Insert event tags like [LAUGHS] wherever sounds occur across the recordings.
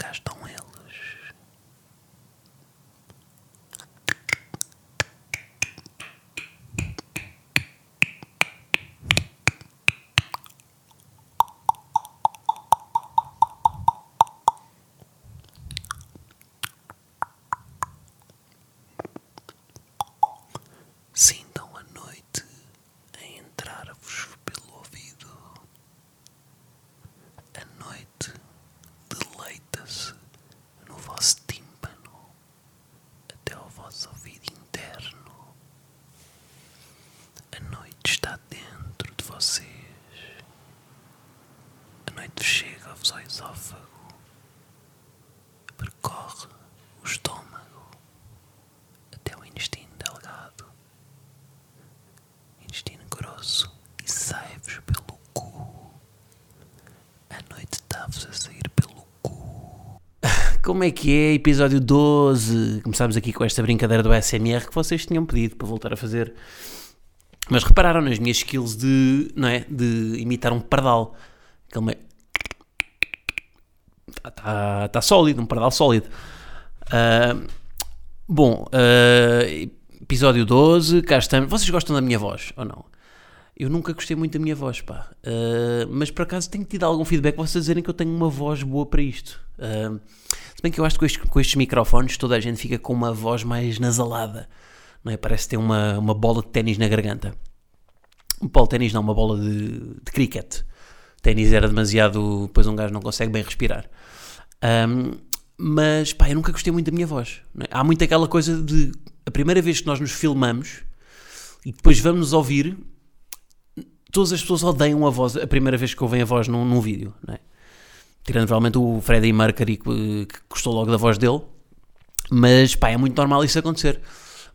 Pois cá estão eles. Sintam a noite a entrar-vos pelo ouvido. A noite deleita-se no vosso tímpano até ao vosso ouvido interno. A noite está dentro de vocês. A noite chega-vos ao esófago, percorre o estômago até o intestino delgado intestino grosso e sai-vos pelo cu. A noite está-vos a sair pelo cu. [LAUGHS] Como é que é? Episódio 12. Começámos aqui com esta brincadeira do SMR que vocês tinham pedido para voltar a fazer. Mas repararam nas minhas skills de, não é? de imitar um pardal. Aquele meio... Está tá sólido, um pardal sólido. Ah, bom, ah, episódio 12, cá estamos. Vocês gostam da minha voz ou não? Eu nunca gostei muito da minha voz, pá. Ah, mas por acaso tenho tido algum feedback vocês dizerem que eu tenho uma voz boa para isto. Ah, se bem que eu acho que com estes, com estes microfones toda a gente fica com uma voz mais nasalada. Não é? Parece ter uma, uma bola de ténis na garganta. Um polo de ténis não, uma bola de, de cricket. Ténis era demasiado. Depois um gajo não consegue bem respirar. Ahm, mas pá, eu nunca gostei muito da minha voz. é? Há muito aquela coisa de a primeira vez que nós nos filmamos e depois vamos ouvir, todas as pessoas odeiam a voz a primeira vez que ouvem a voz num, num vídeo. É? Tirando provavelmente o Freddie Mercury que, que gostou logo da voz dele, mas pá, é muito normal isso acontecer.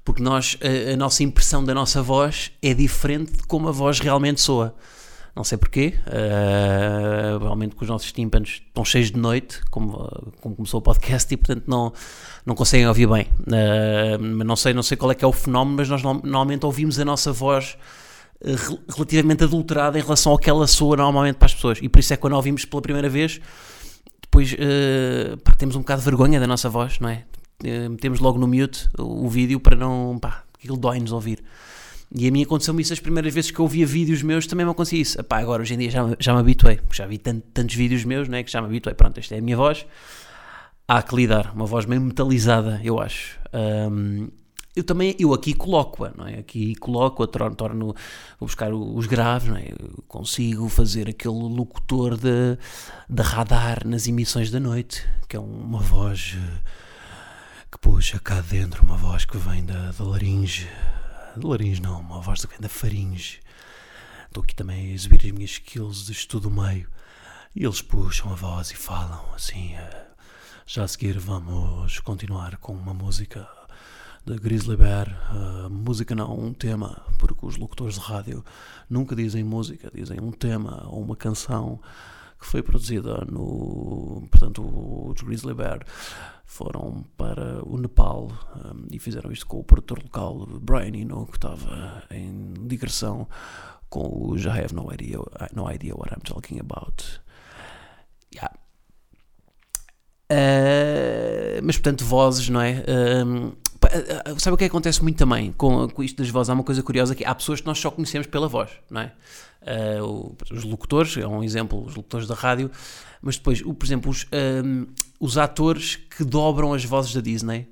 Porque nós, a, a nossa impressão da nossa voz é diferente de como a voz realmente soa. Não sei porquê, uh, provavelmente que os nossos tímpanos estão cheios de noite, como, como começou o podcast, e portanto não, não conseguem ouvir bem. Uh, não sei, não sei qual é que é o fenómeno, mas nós no- normalmente ouvimos a nossa voz rel- relativamente adulterada em relação ao que ela soa normalmente para as pessoas. E por isso é que quando a ouvimos pela primeira vez, depois uh, pá, temos um bocado de vergonha da nossa voz, não é? Uh, metemos logo no mute o, o vídeo para não. pá, aquilo dói-nos ouvir. E a mim aconteceu-me isso as primeiras vezes que eu via vídeos meus, também me acontecia isso. Epá, agora hoje em dia já, já me habituei, já vi tant- tantos vídeos meus, não é? Que já me habituei. Pronto, esta é a minha voz. Há que lidar, uma voz meio metalizada, eu acho. Ahm, eu também, eu aqui coloco-a, não é? Aqui coloco-a, torno, torno, vou buscar os graves, não é? Eu consigo fazer aquele locutor de, de radar nas emissões da noite, que é uma voz eh, que puxa cá dentro, uma voz que vem da, da laringe. De laringe não, uma voz que da faringe. Estou aqui também a exibir as minhas skills de estudo meio. E eles puxam a voz e falam assim. eh, já a seguir vamos continuar com uma música da Grizzly Bear. eh, música não, um tema, porque os locutores de rádio nunca dizem música, dizem um tema ou uma canção que foi produzida no. Portanto, os Grizzly Bear foram para o Nepal um, e fizeram isto com o produtor local Brian Eno, que estava em digressão com o I have no idea, no idea what I'm talking about. Yeah. Uh, mas portanto, vozes, não é? Um, sabe o que é que acontece muito também com, com isto das vozes? Há uma coisa curiosa que há pessoas que nós só conhecemos pela voz, não é? Uh, os locutores, é um exemplo, os locutores da rádio, mas depois, o, por exemplo, os, um, os atores que dobram as vozes da Disney.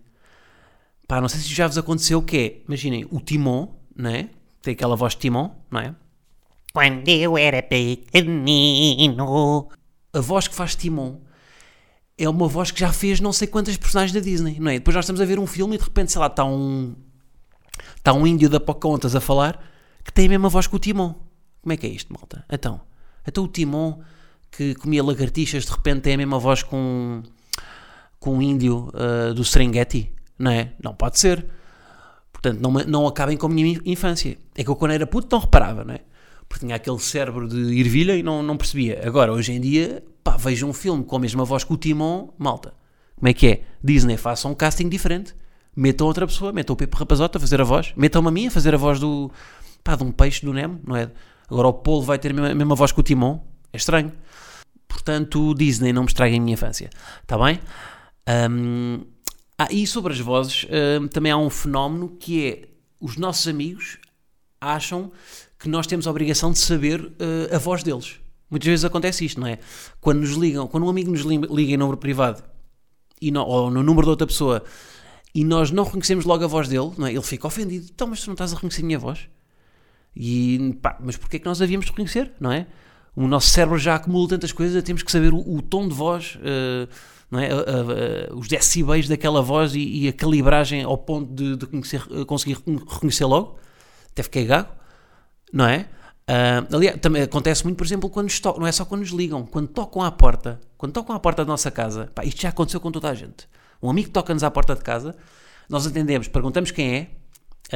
Pá, não sei se já vos aconteceu o que é, imaginem, o Timon, não é? Tem aquela voz de Timon, não é? Quando eu era pequenino. A voz que faz Timon é uma voz que já fez não sei quantas personagens da Disney, não é? Depois nós estamos a ver um filme e de repente, sei lá, está um, está um índio da Pocahontas a falar que tem a mesma voz que o Timon. Como é que é isto, malta? Então, então o Timon que comia lagartixas de repente tem a mesma voz com, com um índio uh, do Serengeti, não é? Não pode ser. Portanto, não, não acabem com a minha infância. É que eu quando era puto não reparava, não é? Porque tinha aquele cérebro de ervilha e não, não percebia. Agora, hoje em dia, pá, vejo um filme com a mesma voz que o Timon, malta. Como é que é? Disney, façam um casting diferente. Metam outra pessoa, metam o Pepe Rapazota a fazer a voz. Metam-me a mim a fazer a voz do, pá, de um peixe do Nemo, não é? Agora o Polo vai ter a mesma, a mesma voz que o Timon. É estranho. Portanto, Disney, não me estraguem a minha infância. Está bem? Um, ah, e sobre as vozes, um, também há um fenómeno que é os nossos amigos acham que nós temos a obrigação de saber uh, a voz deles. Muitas vezes acontece isto, não é? Quando nos ligam, quando um amigo nos liga em número privado e no, ou no número de outra pessoa e nós não reconhecemos logo a voz dele, não é? ele fica ofendido. Então, mas tu não estás a reconhecer a minha voz? E pá, mas porquê é que nós havíamos de reconhecer, não é? O nosso cérebro já acumula tantas coisas, temos que saber o, o tom de voz, uh, não é? Uh, uh, os decibéis daquela voz e, e, a calibragem ao ponto de, de conhecer, conseguir reconhecer logo. Até fiquei gago, não é? Uh, aliás, também acontece muito, por exemplo, quando nos não é só quando nos ligam, quando tocam à porta, quando tocam à porta da nossa casa, pá, isto já aconteceu com toda a gente. Um amigo toca-nos à porta de casa, nós atendemos, perguntamos quem é,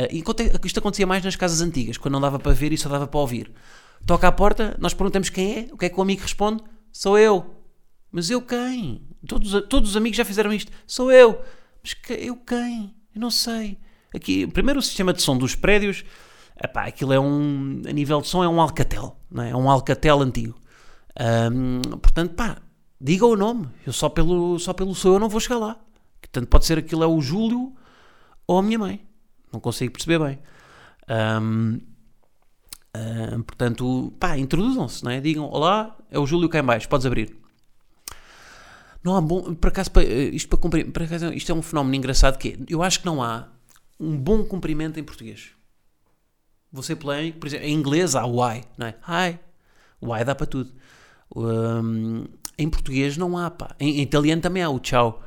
uh, e isto acontecia mais nas casas antigas, quando não dava para ver e só dava para ouvir. Toca à porta, nós perguntamos quem é, o que é que o amigo responde? Sou eu. Mas eu quem? Todos, todos os amigos já fizeram isto. Sou eu. Mas que, eu quem? Eu não sei. Aqui, primeiro o sistema de som dos prédios Epá, aquilo é um, a nível de som é um Alcatel, não é? é um Alcatel antigo. Um, portanto, pá, diga o nome, eu só pelo, só pelo seu eu não vou chegar lá. Portanto, pode ser aquilo é o Júlio ou a minha mãe, não consigo perceber bem. Um, um, portanto, pá, introduzam-se, não é? Digam, olá, é o Júlio cá em baixo, podes abrir. Não há bom, por acaso, isto, para cumprir, por acaso, isto é um fenómeno engraçado que é, eu acho que não há um bom cumprimento em português. Ser polémico, por exemplo, em inglês há why, não é? Hi. Why dá para tudo. Um, em português não há, pá. Em, em, italiano também há o tchau.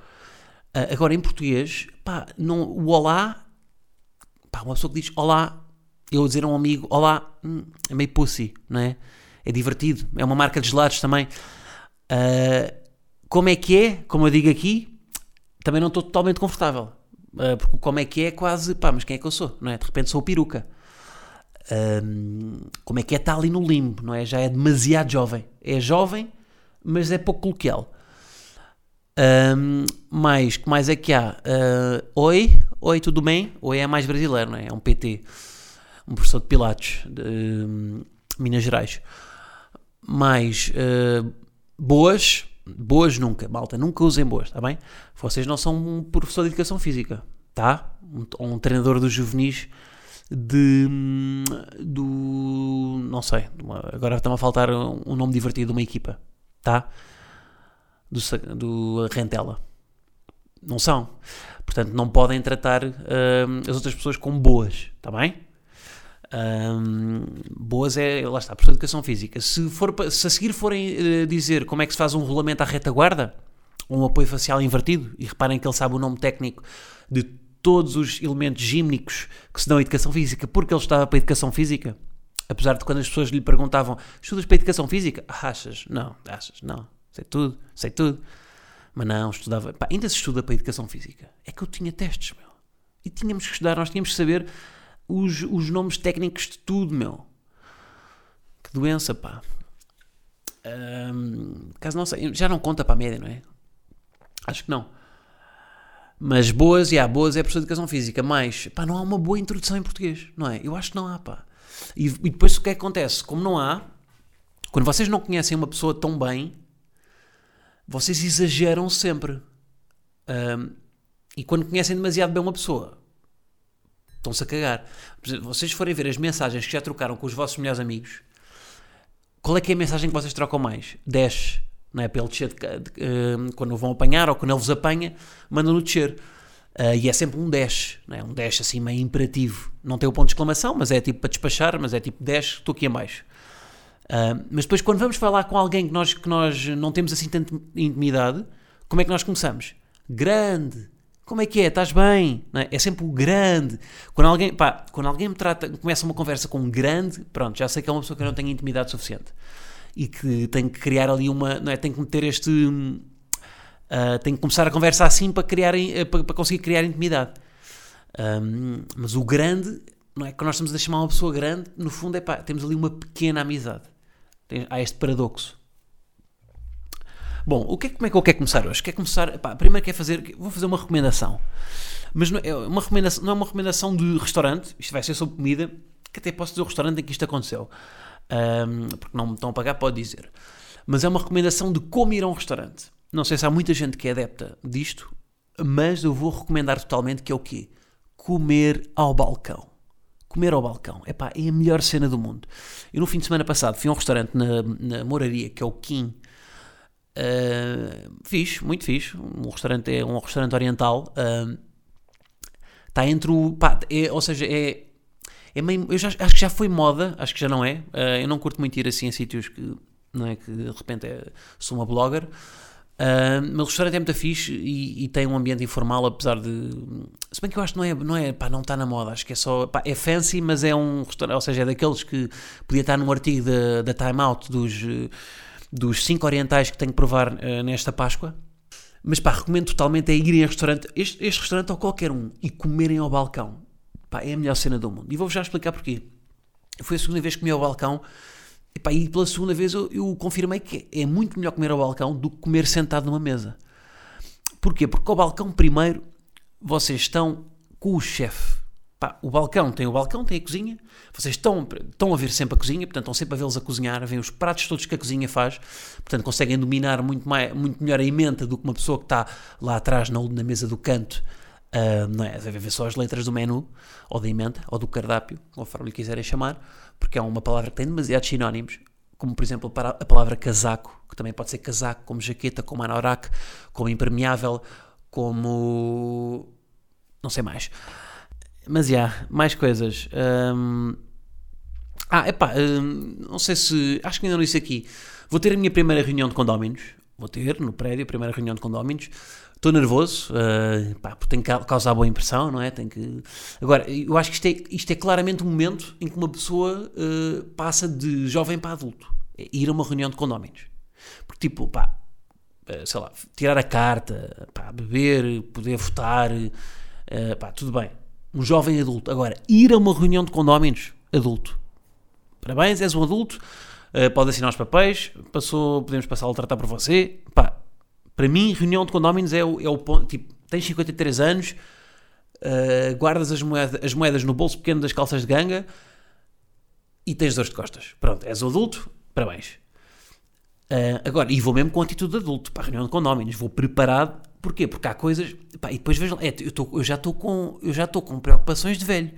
Uh, agora, em português, pá, não, o olá, pá, uma pessoa que diz olá, eu dizer a um amigo olá, hum, é meio pussy, não é? É divertido. É uma marca de gelados também. Uh, como é que é? Como eu digo aqui, também não estou totalmente confortável. Uh, porque como é que é, quase, pá, mas quem é que eu sou? Não é? De repente sou peruca um, como é que é? Está ali no limbo, não é? Já é demasiado jovem. É jovem, mas é pouco coloquial. Um, mais, que mais é que há? Uh, oi, oi, tudo bem? Oi é mais brasileiro, não é? É um PT, um professor de Pilates, de um, Minas Gerais. Mais, uh, boas, boas nunca, malta, nunca usem boas, está bem? Vocês não são um professor de educação física, tá? Um, um treinador dos juvenis de do não sei, agora está-me a faltar um nome divertido de uma equipa, tá? Do, do Rentela. Não são. Portanto, não podem tratar as outras pessoas como boas, está bem? boas é, lá está, por educação física. Se, for, se a seguir forem uh, dizer como é que se faz um rolamento à retaguarda, um apoio facial invertido, e reparem que ele sabe o nome técnico de todos os elementos gímnicos que se dão à educação física porque ele estava para a educação física? Apesar de quando as pessoas lhe perguntavam, estudas para a educação física? Achas? Não, achas? Não. Sei tudo, sei tudo. Mas não, estudava. Pá, ainda se estuda para a educação física. É que eu tinha testes, meu. E tínhamos que estudar, nós tínhamos que saber os, os nomes técnicos de tudo, meu. Que doença, pá. Um, caso não sei, já não conta para a média, não é? Acho que não. Mas boas, e há boas é professor de educação física, mas pá, não há uma boa introdução em português, não é? Eu acho que não há, pá. E, e depois o que é que acontece? Como não há, quando vocês não conhecem uma pessoa tão bem, vocês exageram sempre. Um, e quando conhecem demasiado bem uma pessoa, estão-se a cagar. vocês forem ver as mensagens que já trocaram com os vossos melhores amigos, qual é que é a mensagem que vocês trocam mais? 10 não é? Para ele descer de, de, uh, quando vão apanhar ou quando ele vos apanha, mandam-no descer. Uh, e é sempre um dash, não é? um dash assim meio imperativo. Não tem o ponto de exclamação, mas é tipo para despachar, mas é tipo dash, estou aqui abaixo. Uh, mas depois, quando vamos falar com alguém que nós, que nós não temos assim tanta intimidade, Como é que nós começamos? Grande. Como é que é? Estás bem? É? é sempre o grande. Quando alguém, pá, quando alguém me trata, começa uma conversa com um grande, pronto, já sei que é uma pessoa que não tem intimidade suficiente e que tem que criar ali uma, não é? Tem que meter este, uh, tem que começar a conversa assim para criar, uh, para, para, conseguir criar intimidade. Um, mas o grande, não é? Quando nós estamos a chamar uma pessoa grande, no fundo é pá, temos ali uma pequena amizade. Tem, há este paradoxo. Bom, o que é, como é que eu quero começar hoje? Quero começar, pá, primeiro quero fazer, vou fazer uma recomendação. Mas não é uma recomendação, não é uma recomendação de restaurante, isto vai ser sobre comida, que até posso dizer o restaurante em que isto aconteceu. Um, porque não me estão a pagar, pode dizer. Mas é uma recomendação de como ir a um restaurante. Não sei se há muita gente que é adepta disto, mas eu vou recomendar totalmente que é o quê? Comer ao balcão. Comer ao balcão. Epá, é a melhor cena do mundo. Eu no fim de semana passado fui a um restaurante na, na Moraria, que é o Kim, Uh, fixe, muito fixe. Um restaurante é um restaurante oriental. Está uh, entre o. Pá, é, ou seja, é. É meio, eu já, acho que já foi moda, acho que já não é. Uh, eu não curto muito ir assim a sítios que. Não é que de repente é, sou uma blogger. Uh, mas o restaurante é muito fixe e, e, tem um ambiente informal, apesar de. Se bem que eu acho que não é, não é, pá, não está na moda, acho que é só. Pá, é fancy, mas é um restaurante, ou seja, é daqueles que podia estar num artigo da, da Time Out dos dos cinco orientais que tenho que provar uh, nesta Páscoa. Mas pá, recomendo totalmente é irem a restaurante, este, este restaurante ou qualquer um, e comerem ao balcão. Pá, é a melhor cena do mundo. E vou-vos já explicar porquê. Foi a segunda vez que comi ao balcão e, pá, e pela segunda vez eu, eu confirmei que é muito melhor comer ao balcão do que comer sentado numa mesa. Porquê? Porque ao balcão, primeiro, vocês estão com o chefe. Pá, o balcão tem o balcão, tem a cozinha. Vocês estão, estão a ver sempre a cozinha, portanto, estão sempre a vê-los a cozinhar, ver os pratos todos que a cozinha faz. Portanto, conseguem dominar muito, mais, muito melhor a emenda do que uma pessoa que está lá atrás na, na mesa do canto. Uh, não é? Devem ver só as letras do menu, ou da emenda, ou do cardápio, conforme lhe quiserem chamar, porque é uma palavra que tem demasiados sinónimos, como por exemplo a palavra casaco, que também pode ser casaco, como jaqueta, como anorak, como impermeável, como. não sei mais. Mas já, yeah, mais coisas. Um... Ah, epá, um, não sei se. Acho que ainda não disse aqui. Vou ter a minha primeira reunião de condóminos. Vou ter no prédio a primeira reunião de condóminos. Estou nervoso, uh, pá, porque tem que causar boa impressão, não é? Tem que... Agora, eu acho que isto é, isto é claramente um momento em que uma pessoa uh, passa de jovem para adulto. É ir a uma reunião de condóminos. Porque, tipo, pá, uh, sei lá, tirar a carta, pá, beber, poder votar, uh, pá, tudo bem um jovem adulto. Agora, ir a uma reunião de condóminos, adulto. Parabéns, és um adulto, uh, pode assinar os papéis, passou, podemos passar a tratar por você. Pá, para mim, reunião de condóminos é o, é o ponto. Tipo, tens 53 anos, uh, guardas as moedas, as moedas no bolso pequeno das calças de ganga e tens dores de costas. Pronto, és adulto, parabéns. Uh, agora, e vou mesmo com atitude de adulto para a reunião de condóminos, vou preparado Porquê? Porque há coisas. Pá, e depois vejam, é, eu, tô, eu já estou com, eu já com preocupações de velho.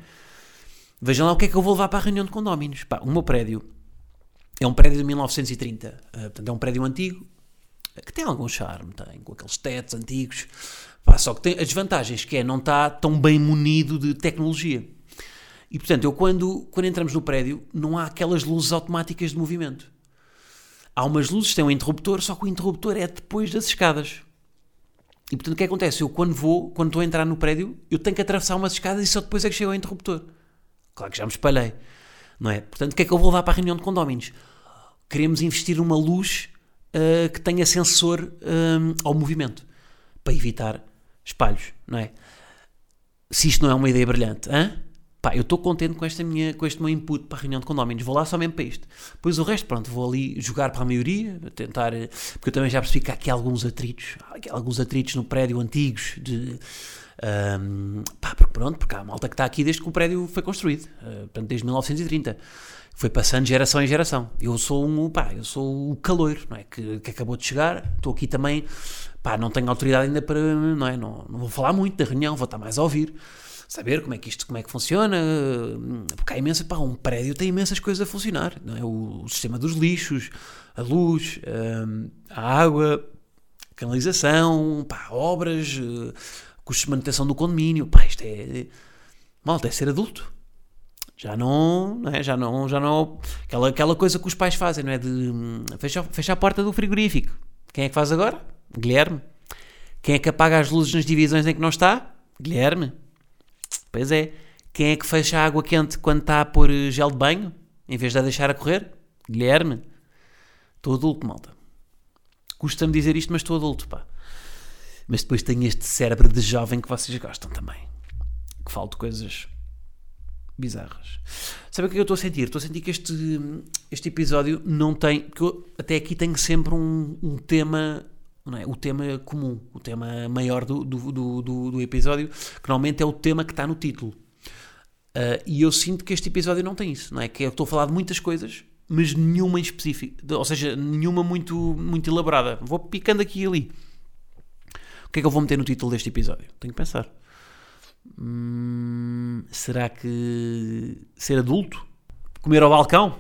Vejam lá o que é que eu vou levar para a reunião de condóminos. Pá, o meu prédio é um prédio de 1930, uh, eh, portanto é um prédio antigo que tem algum charme, tem, com aqueles tetos antigos. Pá, só que tem as vantagens que é não está tão bem munido de tecnologia. E portanto, eu quando, quando entramos no prédio, não há aquelas luzes automáticas de movimento. Há umas luzes que têm um interruptor, só que o interruptor é depois das escadas. E portanto o que acontece? Eu quando vou, quando estou a entrar no prédio, eu tenho que atravessar umas escadas e só depois é que chego ao interruptor. Claro que já me espalhei. Não é? Portanto, o que é que eu vou levar para a reunião de condóminos? Queremos investir numa luz uh, que tenha sensor um, ao movimento para evitar espalhos, não é? Se isto não é uma ideia brilhante, hã? pá, eu estou contente com, esta minha, com este meu input para a reunião de condóminos, vou lá só mesmo para isto. Depois o resto, pronto, vou ali jogar para a maioria, tentar, porque eu também já percebi que há aqui alguns atritos, aqui alguns atritos no prédio antigos, de, um, pá, porque pronto, porque há malta que está aqui desde que o prédio foi construído, uh, portanto desde 1930. Foi passando geração em geração. Eu sou um, pá, eu sou o caloiro, não é? Que, que acabou de chegar, estou aqui também, pá, não tenho autoridade ainda para, não é? Não, não vou falar muito da reunião, vou estar mais a ouvir saber como é que isto como é que funciona, porque há imensa, pá, um prédio tem imensas coisas a funcionar, não é? O, o sistema dos lixos, a luz, hum, a água, a canalização, pá, obras, uh, custos de manutenção do condomínio, pá, isto é, malta, é ser adulto. Já não, não é? Já não, já não, aquela, aquela coisa que os pais fazem, não é? De hum, fecha, fecha a porta do frigorífico. Quem é que faz agora? Guilherme. Quem é que apaga as luzes nas divisões em que não está? Guilherme. Pois é. Quem é que fecha a água quente quando está a pôr gel de banho, em vez de a deixar a correr? Guilherme. Estou adulto, malta. Custa-me dizer isto, mas estou adulto, pá. Mas depois tenho este cérebro de jovem que vocês gostam também. Que falo de coisas bizarras. Sabe o que é eu estou a sentir? Estou a sentir que este, este episódio não tem. que até aqui tenho sempre um, um tema. Não é? O tema comum, o tema maior do, do, do, do, do episódio, que normalmente é o tema que está no título. Uh, e eu sinto que este episódio não tem isso, não é? Que eu estou a falar de muitas coisas, mas nenhuma em específico, ou seja, nenhuma muito, muito elaborada. Vou picando aqui e ali. O que é que eu vou meter no título deste episódio? Tenho que pensar. Hum, será que ser adulto? Comer ao balcão?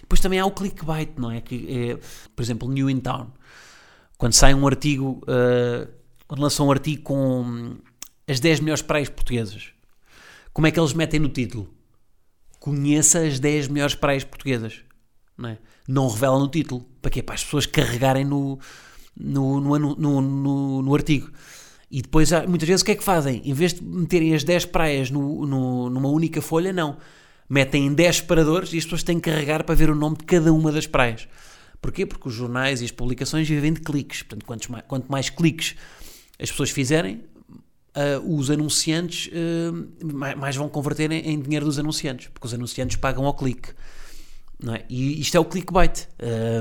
Depois também há o clickbait, não é? Que é, por exemplo, New in Town. Quando sai um artigo, uh, quando lançam um artigo com as 10 melhores praias portuguesas, como é que eles metem no título? Conheça as 10 melhores praias portuguesas. Não, é? não revelam no título. Para quê? Para as pessoas carregarem no, no, no, no, no artigo. E depois, muitas vezes, o que é que fazem? Em vez de meterem as 10 praias no, no, numa única folha, não. Metem em 10 separadores e as pessoas têm que carregar para ver o nome de cada uma das praias. Porquê? Porque os jornais e as publicações vivem de cliques. Portanto, quanto mais, quanto mais cliques as pessoas fizerem, uh, os anunciantes uh, mais, mais, vão converter em, em, dinheiro dos anunciantes. Porque os anunciantes pagam ao clique. É? E isto é o clickbait,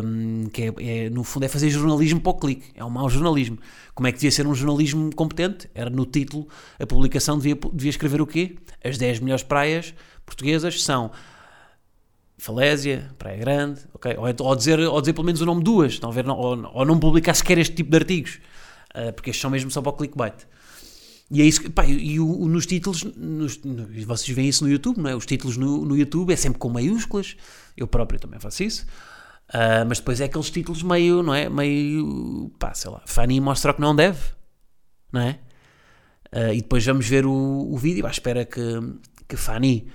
um, que é, é, no fundo é fazer jornalismo para o clique, é um mau jornalismo. Como é que devia ser um jornalismo competente? Era no título, a publicação devia, devia escrever o quê? As 10 melhores praias portuguesas são Falésia, Praia Grande, okay? ou, ou, dizer, ou dizer pelo menos o nome duas, ou, ou não publicar sequer este tipo de artigos, uh, porque estes são mesmo só para o clickbait. E é isso que, pá, e o, nos títulos, nos, vocês veem isso no YouTube, não é? Os títulos no, no YouTube é sempre com maiúsculas, eu próprio também faço isso, uh, mas depois é aqueles títulos meio, não é? Meio, pá, sei lá, Fanny mostra o que não deve, não é? Uh, e depois vamos ver o, o vídeo à espera que, que Fanny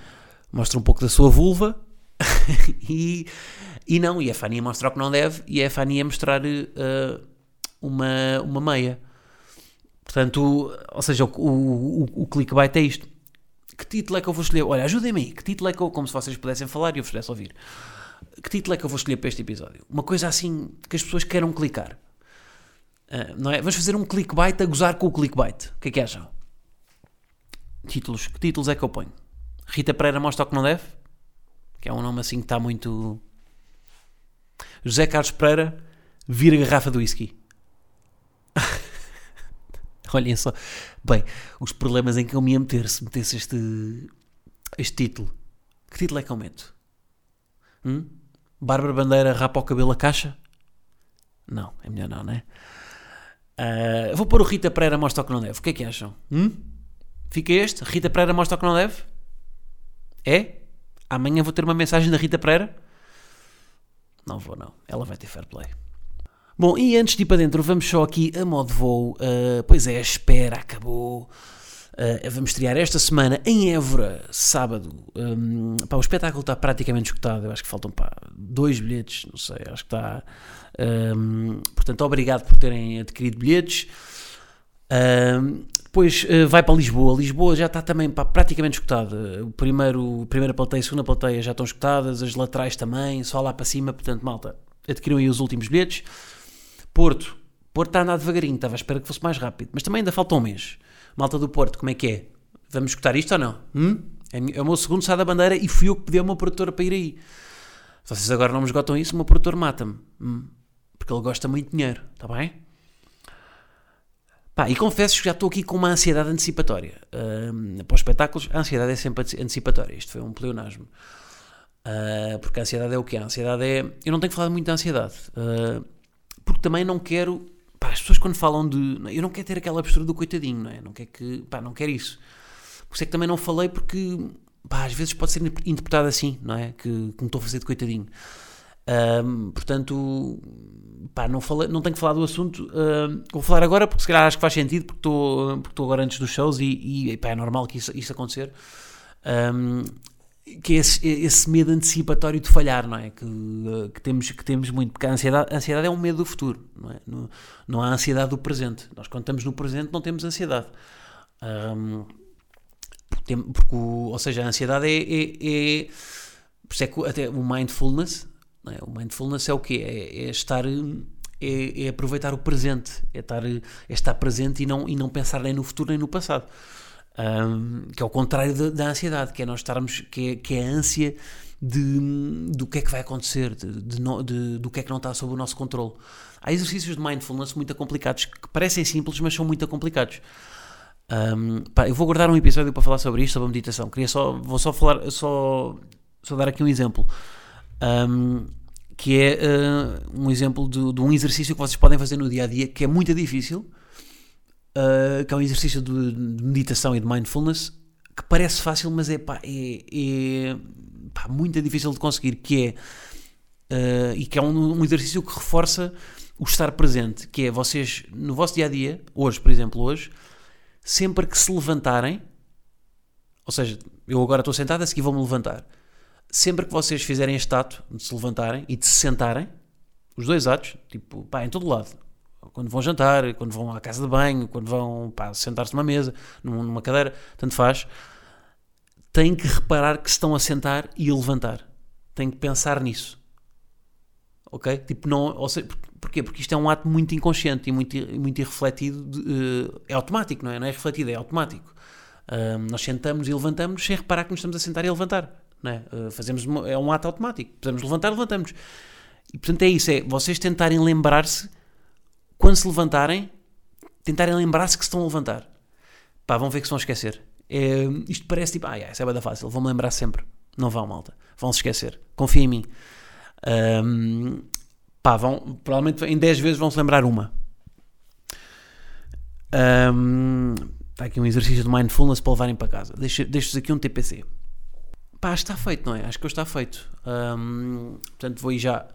mostre um pouco da sua vulva [LAUGHS] e, e não, e a Fanny mostra o que não deve e é a Fanny a mostrar uh, uma, uma meia. Portanto, ou seja, o, o, o, clickbait é isto. Que título é que eu vou escolher? Olha, ajudem-me aí. Que título é que eu, como se vocês pudessem falar e eu pudesse ouvir. Que título é que eu vou escolher para este episódio? Uma coisa assim que as pessoas queiram clicar. Uh, não é? Vamos fazer um clickbait a gozar com o clickbait. O que é que acham? Títulos. Que títulos é que eu ponho? Rita Pereira mostra o que não deve? Que é um nome assim que está muito. José Carlos Pereira vira garrafa do whisky. [LAUGHS] [LAUGHS] Olhem só. Bem, os problemas em que eu me ia meter se metesse este, este título. Que título é que eu meto? Hum? Bárbara Bandeira rapa o cabelo a caixa? Não, é melhor não, né? Uh, vou pôr o Rita Pereira mostra o que não deve. O que é que acham? Hum? Fica este? Rita Pereira mostra o que não deve? É? Amanhã vou ter uma mensagem da Rita Pereira? Não vou, não. Ela vai ter fair play. Bom, e antes de ir para dentro, vamos só aqui a modo voo. Uh, pois é, a espera acabou. Uh, vamos estrear esta semana em Évora, sábado. Um, pá, o espetáculo está praticamente escutado. Eu acho que faltam pá, dois bilhetes, não sei. Acho que está. Um, portanto, obrigado por terem adquirido bilhetes. Um, depois uh, vai para Lisboa. Lisboa já está também pá, praticamente escutada. O primeiro, primeira plateia e segunda plateia já estão escutadas, as laterais também, só lá para cima. Portanto, malta, adquiriram aí os últimos bilhetes. Porto. Porto está a andar devagarinho, estava à espera que fosse mais rápido. Mas também ainda falta um mês. Malta do Porto, como é que é? Vamos escutar isto ou não? Hum? É, é o meu segundo sai da bandeira e fui eu que pedi a uma produtora para ir aí. Se vocês agora não me esgotam isso, o meu produtor mata-me. Hum? Porque ele gosta muito de dinheiro, está bem? Pá, e confesso que já estou aqui com uma ansiedade antecipatória. Uh, para os espetáculos, a ansiedade é sempre antecipatória. Isto foi um pleonasmo. Uh, porque a ansiedade é o que A ansiedade é. Eu não tenho falado muito da ansiedade. Uh, porque também não quero. Pá, as pessoas quando falam de. Eu não quero ter aquela postura do coitadinho, não é? Não quero que. Pá, não quero isso. Por isso é que também não falei, porque. Pá, às vezes pode ser interpretado assim, não é? Que, que me estou a fazer de coitadinho. Um, portanto, pá, não, falei, não tenho que falar do assunto. Uh, vou falar agora porque se calhar acho que faz sentido, porque estou, porque estou agora antes dos shows e, e pá, é normal que isso, isso acontecer. Um, que é esse, esse medo antecipatório de falhar, não é? Que, que, temos, que temos muito, porque a ansiedade, a ansiedade é um medo do futuro, não é? Não, não há ansiedade do presente. Nós, quando estamos no presente, não temos ansiedade. Um, porque, porque, ou seja, a ansiedade é. é, é por isso é que até o mindfulness, é? o mindfulness é o quê? É, é estar. É, é, aproveitar o presente, é estar, é estar presente e não, e não pensar nem no futuro nem no passado. Um, que é o contrário da, da, ansiedade, que é nós estarmos, que é, que é a ânsia de, do que é que vai acontecer, de, de, de, do que é que não está sob o nosso controle. Há exercícios de mindfulness muito complicados, que parecem simples, mas são muito complicados. Um, pá, eu vou guardar um episódio para falar sobre isto, sobre a meditação. Queria só, vou só falar, só, só dar aqui um exemplo. Um, que é uh, um exemplo de, de, um exercício que vocês podem fazer no dia a dia, que é muito difícil, uh, que é um exercício de, de, meditação e de mindfulness, que parece fácil, mas é, pá, é, é pá, muito difícil de conseguir, que é, uh, e que é um, um exercício que reforça o estar presente, que é vocês, no vosso dia a dia, hoje, por exemplo, hoje, sempre que se levantarem, ou seja, eu agora estou sentado, a seguir vou-me levantar. Sempre que vocês fizerem este ato de se levantarem e de se sentarem, os dois atos, tipo, pá, em todo lado. Quando vão jantar, quando vão à casa de banho, quando vão sentar-se numa mesa, numa cadeira, tanto faz, têm que reparar que se estão a sentar e a levantar. Têm que pensar nisso. Ok? Tipo, não, ou seja, Porquê? Porque isto é um ato muito inconsciente e muito, muito irrefletido. De, uh, é automático, não é? Não é refletido, é automático. Nós sentamos e levantamos sem reparar que nos estamos a sentar e a levantar. Não é? Uh, fazemos uma, é um ato automático. Precisamos levantar, levantamos. E portanto é isso: é vocês tentarem lembrar-se, quando se levantarem, tentarem lembrar-se que se estão a levantar. Pá, vão ver que se vão esquecer. É, isto parece tipo, ah, yeah, isso é bada fácil, vão-me lembrar sempre. Não vão, malta. Vão se esquecer. Confia em mim. Um, Pá, vão, provavelmente em 10 vezes vão se lembrar uma. Um, está aqui um exercício de mindfulness para levarem para casa. Deixo-vos aqui um TPC. Pá, está feito, não é? Acho que está feito. Um, portanto, vou já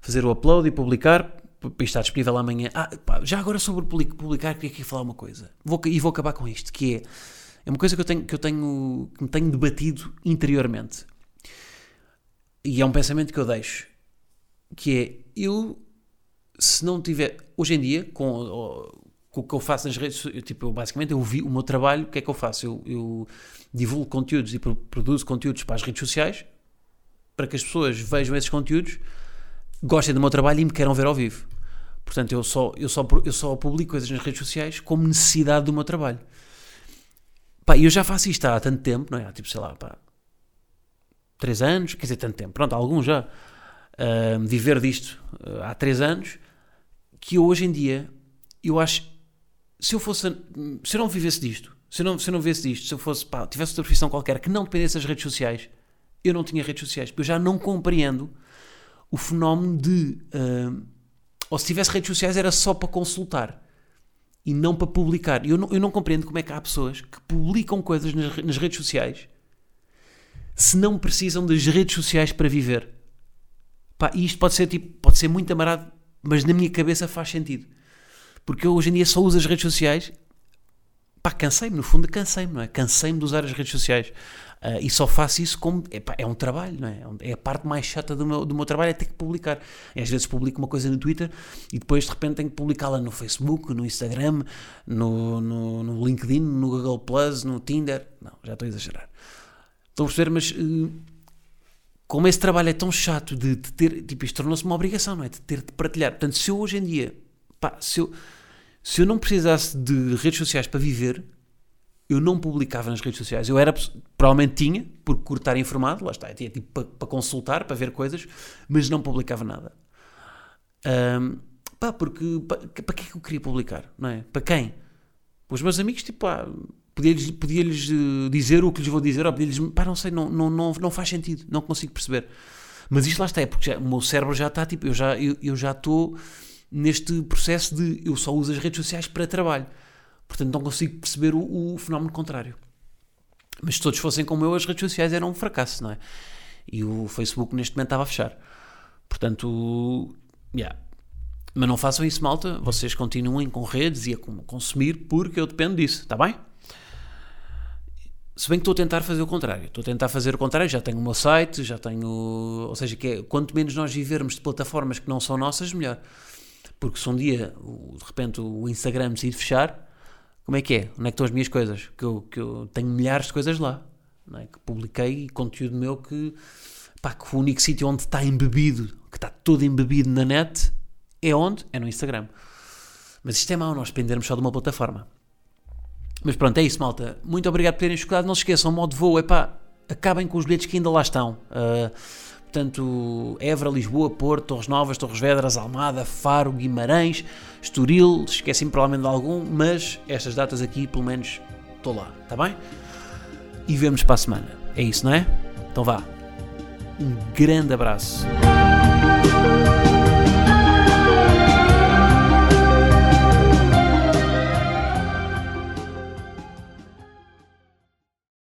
fazer o upload e publicar para estar disponível amanhã. Ah, pá, já agora sobre publicar, queria aqui falar uma coisa. Vou, e vou acabar com isto, que é, é uma coisa que eu tenho, que eu tenho, que me tenho debatido interiormente. E é um pensamento que eu deixo, que é, eu, se não tiver, hoje em dia, com, com o que eu faço nas redes, eu, tipo, eu, basicamente eu vi o meu trabalho, o que é que eu faço? Eu, eu divulgo conteúdos e produzo conteúdos para as redes sociais, para que as pessoas vejam esses conteúdos, gostem do meu trabalho e me queiram ver ao vivo. Portanto, eu só, eu só, eu só publico coisas nas redes sociais como necessidade do meu trabalho. Pá, eu já faço isto há tanto tempo, não é? Há tipo, sei lá, pá, 3 anos, quer dizer, tanto tempo, pronto, alguns já uh, viver disto uh, há três anos, que eu, hoje em dia, eu acho, se eu fosse, se eu não vivesse disto, se eu não, se eu não vivesse disto, se eu fosse, pá, tivesse outra profissão qualquer que não dependesse das redes sociais, eu não tinha redes sociais, porque eu já não compreendo o fenómeno de, uh, ou se tivesse redes sociais era só para consultar e não para publicar. Eu não, eu não compreendo como é que há pessoas que publicam coisas nas, nas redes sociais se não precisam das redes sociais para viver. Pá, e isto pode ser, tipo, pode ser muito amarado, mas na minha cabeça faz sentido. Porque eu hoje em dia só uso as redes sociais. Pá, cansei-me, no fundo cansei-me, não é? Cansei-me de usar as redes sociais. Uh, e só faço isso como. É um trabalho, não é? É a parte mais chata do meu, do meu trabalho, é ter que publicar. E às vezes publico uma coisa no Twitter e depois de repente tenho que publicá-la no Facebook, no Instagram, no, no, no, LinkedIn, no Google Plus, no Tinder. Não, já estou a exagerar. Estão a perceber, mas. Uh, como esse trabalho é tão chato de, de ter, tipo, isto tornou-se uma obrigação, não é? De ter de partilhar. Portanto, se eu hoje em dia, pá, se eu, se eu não precisasse de redes sociais para viver, eu não publicava nas redes sociais. Eu era, provavelmente tinha, por estar informado, lá está, tinha tipo para, para, consultar, para ver coisas, mas não publicava nada. Um, pá, porque, para, para que é que eu queria publicar, não é? Para quem? Para os meus amigos, tipo, pá, podia-lhes podia eh, dizer o que lhes vou dizer, ou podia-lhes, pá, não sei, não, não, não, não faz sentido, não consigo perceber. Mas isto lá está, é porque já, o meu cérebro já está, tipo, eu já eu, eu já estou neste processo de eu só uso as redes sociais para trabalho. Portanto, não consigo perceber o, o fenómeno contrário. Mas se todos fossem como eu, as redes sociais eram um fracasso, não é? E o Facebook neste momento estava a fechar. Portanto, yeah. Mas não façam isso, malta. Vocês continuem com redes e a consumir porque eu dependo disso, está bem? Se bem que estou a tentar fazer o contrário. Estou a tentar fazer o contrário. Já tenho o meu site, já tenho. Ou seja, que é, quanto menos nós vivermos de plataformas que não são nossas, melhor. Porque se um dia, de repente, o Instagram decide fechar, como é que é? Onde é que estão as minhas coisas? Que eu, que eu tenho milhares de coisas lá. É? Que publiquei conteúdo meu que, pá, que o único sítio onde está embebido, que está todo embebido na net, é onde? É no Instagram. Mas isto é mau, nós dependermos só de uma plataforma. Mas pronto, é isso, malta. Muito obrigado por terem escutado. Não se esqueçam, modo voo, é pá, acabem com os bilhetes que ainda lá estão. Uh, portanto, Évora, Lisboa, Porto, Torres Novas, Torres Vedras, Almada, Faro, Guimarães, Estoril, esqueci-me provavelmente de algum, mas estas datas aqui, pelo menos, estou lá, está bem? E vemos para a semana. É isso, não é? Então vá. Um grande abraço.